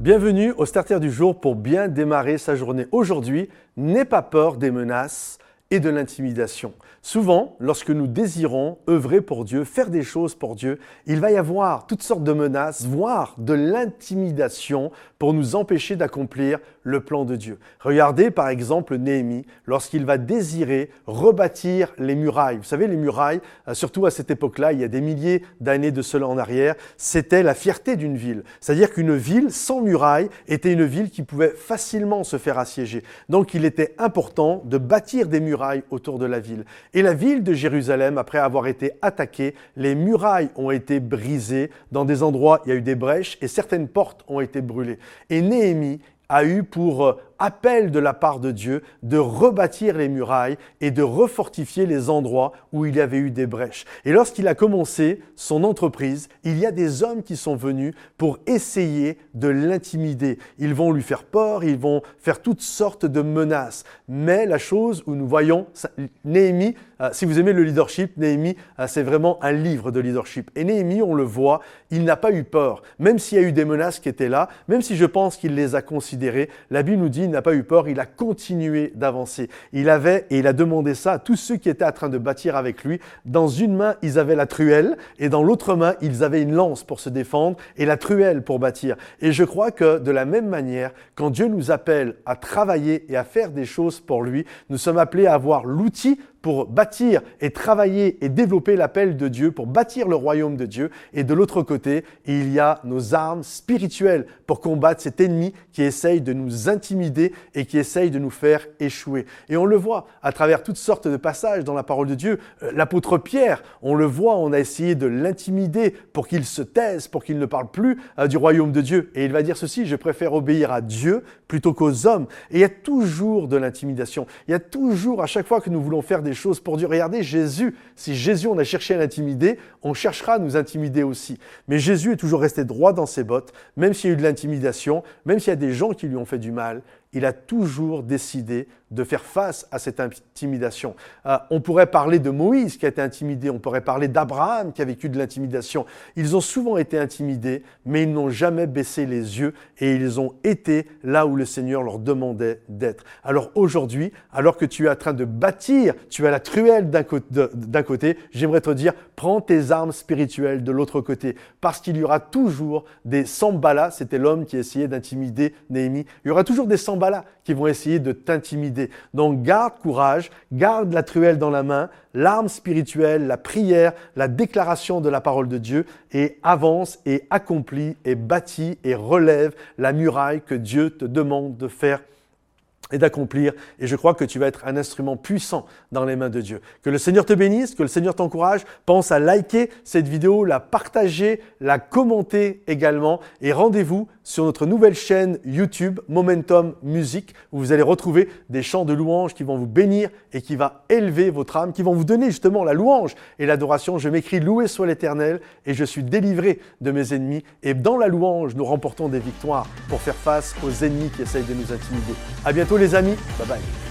Bienvenue au Starter du jour pour bien démarrer sa journée. Aujourd'hui, n'aie pas peur des menaces et de l'intimidation. Souvent, lorsque nous désirons œuvrer pour Dieu, faire des choses pour Dieu, il va y avoir toutes sortes de menaces, voire de l'intimidation pour nous empêcher d'accomplir le plan de Dieu. Regardez par exemple Néhémie lorsqu'il va désirer rebâtir les murailles. Vous savez, les murailles, euh, surtout à cette époque-là, il y a des milliers d'années de cela en arrière, c'était la fierté d'une ville. C'est-à-dire qu'une ville sans murailles était une ville qui pouvait facilement se faire assiéger. Donc il était important de bâtir des murailles autour de la ville. Et la ville de Jérusalem, après avoir été attaquée, les murailles ont été brisées. Dans des endroits, il y a eu des brèches et certaines portes ont été brûlées. Et Néhémie a eu pour euh, appel de la part de Dieu de rebâtir les murailles et de refortifier les endroits où il y avait eu des brèches. Et lorsqu'il a commencé son entreprise, il y a des hommes qui sont venus pour essayer de l'intimider. Ils vont lui faire peur, ils vont faire toutes sortes de menaces. Mais la chose où nous voyons, Néhémie, euh, si vous aimez le leadership, Néhémie, euh, c'est vraiment un livre de leadership. Et Néhémie, on le voit, il n'a pas eu peur. Même s'il y a eu des menaces qui étaient là, même si je pense qu'il les a considérées, la Bible nous dit n'a pas eu peur, il a continué d'avancer. Il avait, et il a demandé ça à tous ceux qui étaient en train de bâtir avec lui. Dans une main, ils avaient la truelle, et dans l'autre main, ils avaient une lance pour se défendre, et la truelle pour bâtir. Et je crois que de la même manière, quand Dieu nous appelle à travailler et à faire des choses pour lui, nous sommes appelés à avoir l'outil pour bâtir et travailler et développer l'appel de Dieu, pour bâtir le royaume de Dieu. Et de l'autre côté, il y a nos armes spirituelles pour combattre cet ennemi qui essaye de nous intimider et qui essaye de nous faire échouer. Et on le voit à travers toutes sortes de passages dans la parole de Dieu. Euh, l'apôtre Pierre, on le voit, on a essayé de l'intimider pour qu'il se taise, pour qu'il ne parle plus euh, du royaume de Dieu. Et il va dire ceci, je préfère obéir à Dieu plutôt qu'aux hommes. Et il y a toujours de l'intimidation. Il y a toujours, à chaque fois que nous voulons faire des choses pour Dieu. Regardez Jésus. Si Jésus, on a cherché à l'intimider, on cherchera à nous intimider aussi. Mais Jésus est toujours resté droit dans ses bottes, même s'il y a eu de l'intimidation, même s'il y a des gens qui lui ont fait du mal, il a toujours décidé de faire face à cette intimidation. Euh, on pourrait parler de Moïse qui a été intimidé, on pourrait parler d'Abraham qui a vécu de l'intimidation. Ils ont souvent été intimidés, mais ils n'ont jamais baissé les yeux et ils ont été là où le Seigneur leur demandait d'être. Alors aujourd'hui, alors que tu es en train de bâtir, tu as la truelle d'un côté, j'aimerais te dire, prends tes armes spirituelles de l'autre côté, parce qu'il y aura toujours des Sambala, c'était l'homme qui essayait d'intimider Néhémie, il y aura toujours des Qui vont essayer de t'intimider. Donc garde courage, garde la truelle dans la main, l'arme spirituelle, la prière, la déclaration de la parole de Dieu et avance et accomplis et bâtis et relève la muraille que Dieu te demande de faire et d'accomplir. Et je crois que tu vas être un instrument puissant dans les mains de Dieu. Que le Seigneur te bénisse, que le Seigneur t'encourage. Pense à liker cette vidéo, la partager, la commenter également. Et rendez-vous sur notre nouvelle chaîne YouTube, Momentum Music, où vous allez retrouver des chants de louanges qui vont vous bénir et qui va élever votre âme, qui vont vous donner justement la louange et l'adoration. Je m'écris Loué soit l'Éternel et je suis délivré de mes ennemis. Et dans la louange, nous remportons des victoires pour faire face aux ennemis qui essayent de nous intimider. À bientôt les amis. Bye bye.